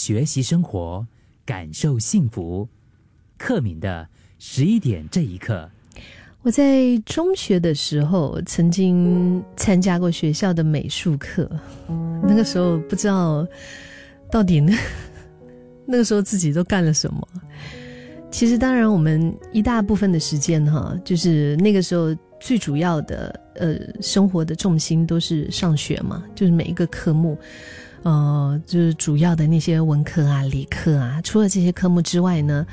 学习生活，感受幸福。克敏的十一点这一刻，我在中学的时候曾经参加过学校的美术课，那个时候不知道到底那 那个时候自己都干了什么。其实，当然，我们一大部分的时间哈，就是那个时候最主要的呃生活的重心都是上学嘛，就是每一个科目，呃，就是主要的那些文科啊、理科啊。除了这些科目之外呢，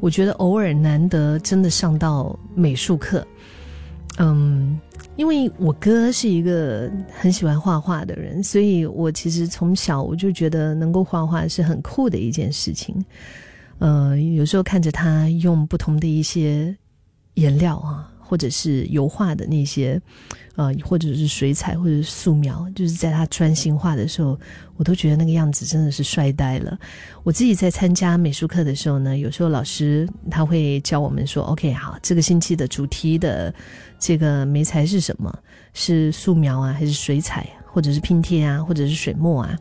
我觉得偶尔难得真的上到美术课，嗯，因为我哥是一个很喜欢画画的人，所以我其实从小我就觉得能够画画是很酷的一件事情。呃，有时候看着他用不同的一些颜料啊，或者是油画的那些，呃，或者是水彩或者是素描，就是在他专心画的时候，我都觉得那个样子真的是帅呆了。我自己在参加美术课的时候呢，有时候老师他会教我们说：“OK，好，这个星期的主题的这个媒材是什么？是素描啊，还是水彩，或者是拼贴啊，或者是水墨啊？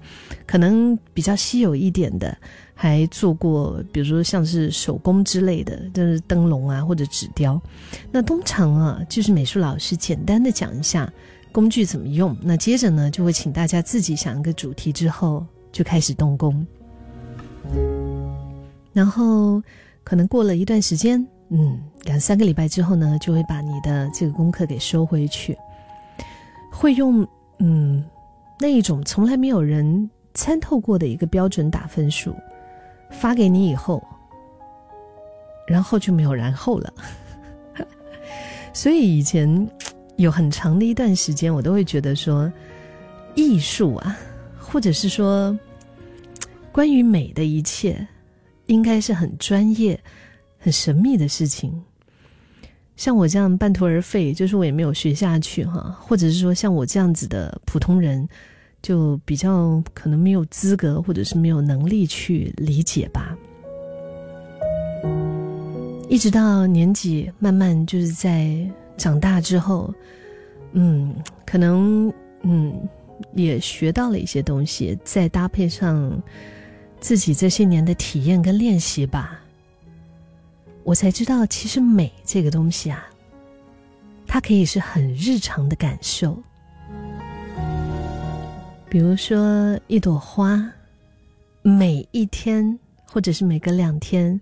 可能比较稀有一点的。”还做过，比如说像是手工之类的，就是灯笼啊或者纸雕。那通常啊，就是美术老师简单的讲一下工具怎么用，那接着呢就会请大家自己想一个主题，之后就开始动工。然后可能过了一段时间，嗯，两三个礼拜之后呢，就会把你的这个功课给收回去，会用嗯那一种从来没有人参透过的一个标准打分数。发给你以后，然后就没有然后了。所以以前有很长的一段时间，我都会觉得说，艺术啊，或者是说关于美的一切，应该是很专业、很神秘的事情。像我这样半途而废，就是我也没有学下去哈，或者是说像我这样子的普通人。就比较可能没有资格，或者是没有能力去理解吧。一直到年纪慢慢就是在长大之后，嗯，可能嗯也学到了一些东西，再搭配上自己这些年的体验跟练习吧，我才知道，其实美这个东西啊，它可以是很日常的感受。比如说一朵花，每一天或者是每隔两天，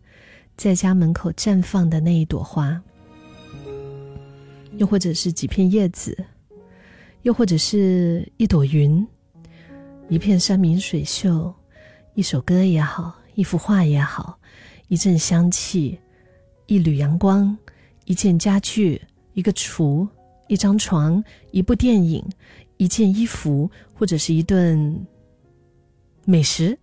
在家门口绽放的那一朵花，又或者是几片叶子，又或者是一朵云，一片山明水秀，一首歌也好，一幅画也好，一阵香气，一缕阳光，一件家具，一个橱，一张床，一部电影。一件衣服，或者是一顿美食，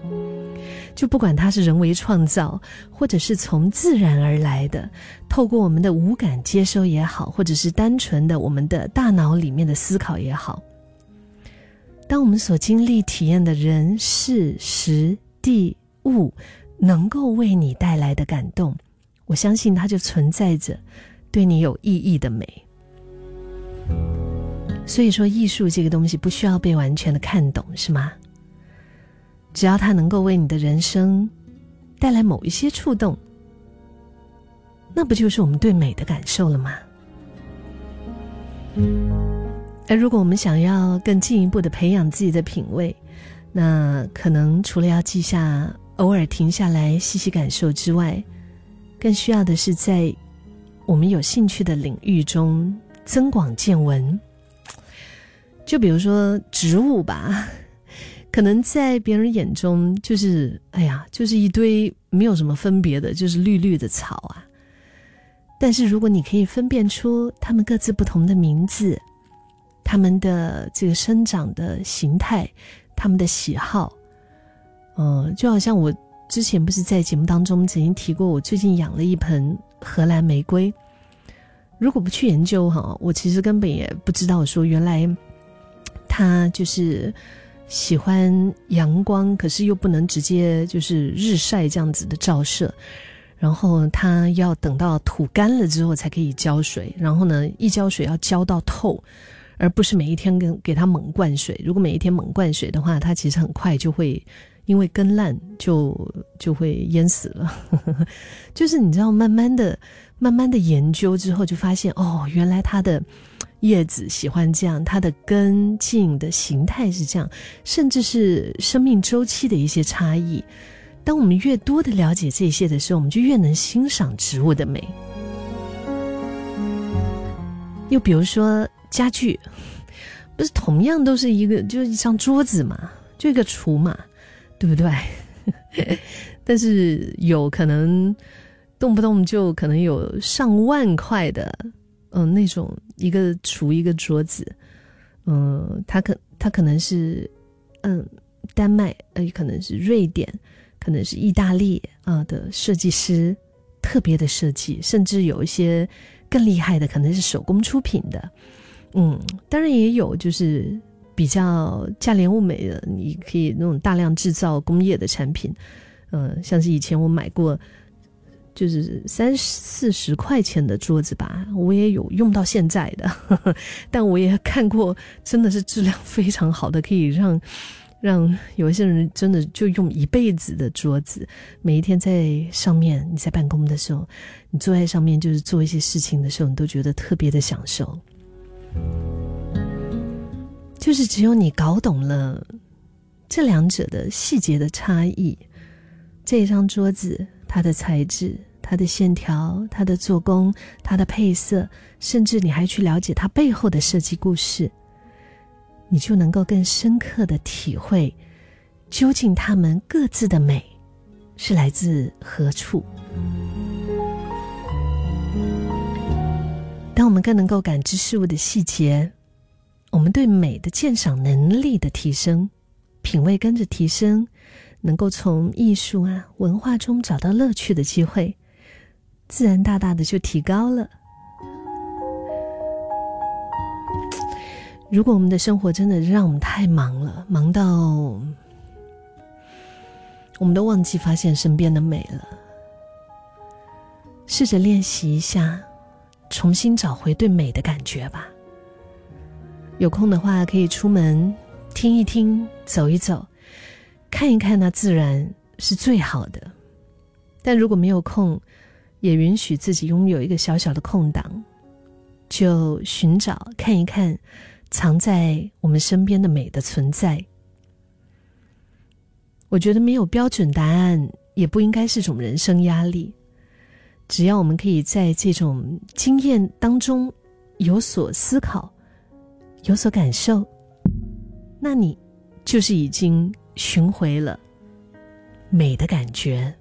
就不管它是人为创造，或者是从自然而来的，透过我们的五感接收也好，或者是单纯的我们的大脑里面的思考也好，当我们所经历体验的人事时地物，能够为你带来的感动，我相信它就存在着对你有意义的美。所以说，艺术这个东西不需要被完全的看懂，是吗？只要它能够为你的人生带来某一些触动，那不就是我们对美的感受了吗？而如果我们想要更进一步的培养自己的品味，那可能除了要记下、偶尔停下来细细感受之外，更需要的是在我们有兴趣的领域中增广见闻。就比如说植物吧，可能在别人眼中就是哎呀，就是一堆没有什么分别的，就是绿绿的草啊。但是如果你可以分辨出它们各自不同的名字，它们的这个生长的形态，它们的喜好，嗯，就好像我之前不是在节目当中曾经提过，我最近养了一盆荷兰玫瑰。如果不去研究哈，我其实根本也不知道说原来。他就是喜欢阳光，可是又不能直接就是日晒这样子的照射，然后他要等到土干了之后才可以浇水，然后呢，一浇水要浇到透，而不是每一天跟给它猛灌水。如果每一天猛灌水的话，它其实很快就会因为根烂就就会淹死了。就是你知道，慢慢的、慢慢的研究之后，就发现哦，原来它的叶子喜欢这样，它的根茎的形态是这样，甚至是生命周期的一些差异。当我们越多的了解这些的时候，我们就越能欣赏植物的美。又比如说家具，不是同样都是一个，就是一张桌子嘛，就一个橱嘛，对不对？但是有可能动不动就可能有上万块的，嗯，那种一个橱一个桌子，嗯，它可它可能是嗯丹麦，呃，可能是瑞典，可能是意大利啊的设计师特别的设计，甚至有一些。更厉害的可能是手工出品的，嗯，当然也有就是比较价廉物美的，你可以那种大量制造工业的产品，嗯，像是以前我买过，就是三四十块钱的桌子吧，我也有用到现在的，但我也看过真的是质量非常好的，可以让。让有一些人真的就用一辈子的桌子，每一天在上面，你在办公的时候，你坐在上面，就是做一些事情的时候，你都觉得特别的享受。就是只有你搞懂了这两者的细节的差异，这一张桌子它的材质、它的线条、它的做工、它的配色，甚至你还去了解它背后的设计故事。你就能够更深刻的体会，究竟它们各自的美是来自何处。当我们更能够感知事物的细节，我们对美的鉴赏能力的提升，品味跟着提升，能够从艺术啊文化中找到乐趣的机会，自然大大的就提高了。如果我们的生活真的让我们太忙了，忙到我们都忘记发现身边的美了，试着练习一下，重新找回对美的感觉吧。有空的话，可以出门听一听，走一走，看一看那自然是最好的。但如果没有空，也允许自己拥有一个小小的空档，就寻找看一看。藏在我们身边的美的存在，我觉得没有标准答案，也不应该是种人生压力。只要我们可以在这种经验当中有所思考、有所感受，那你就是已经寻回了美的感觉。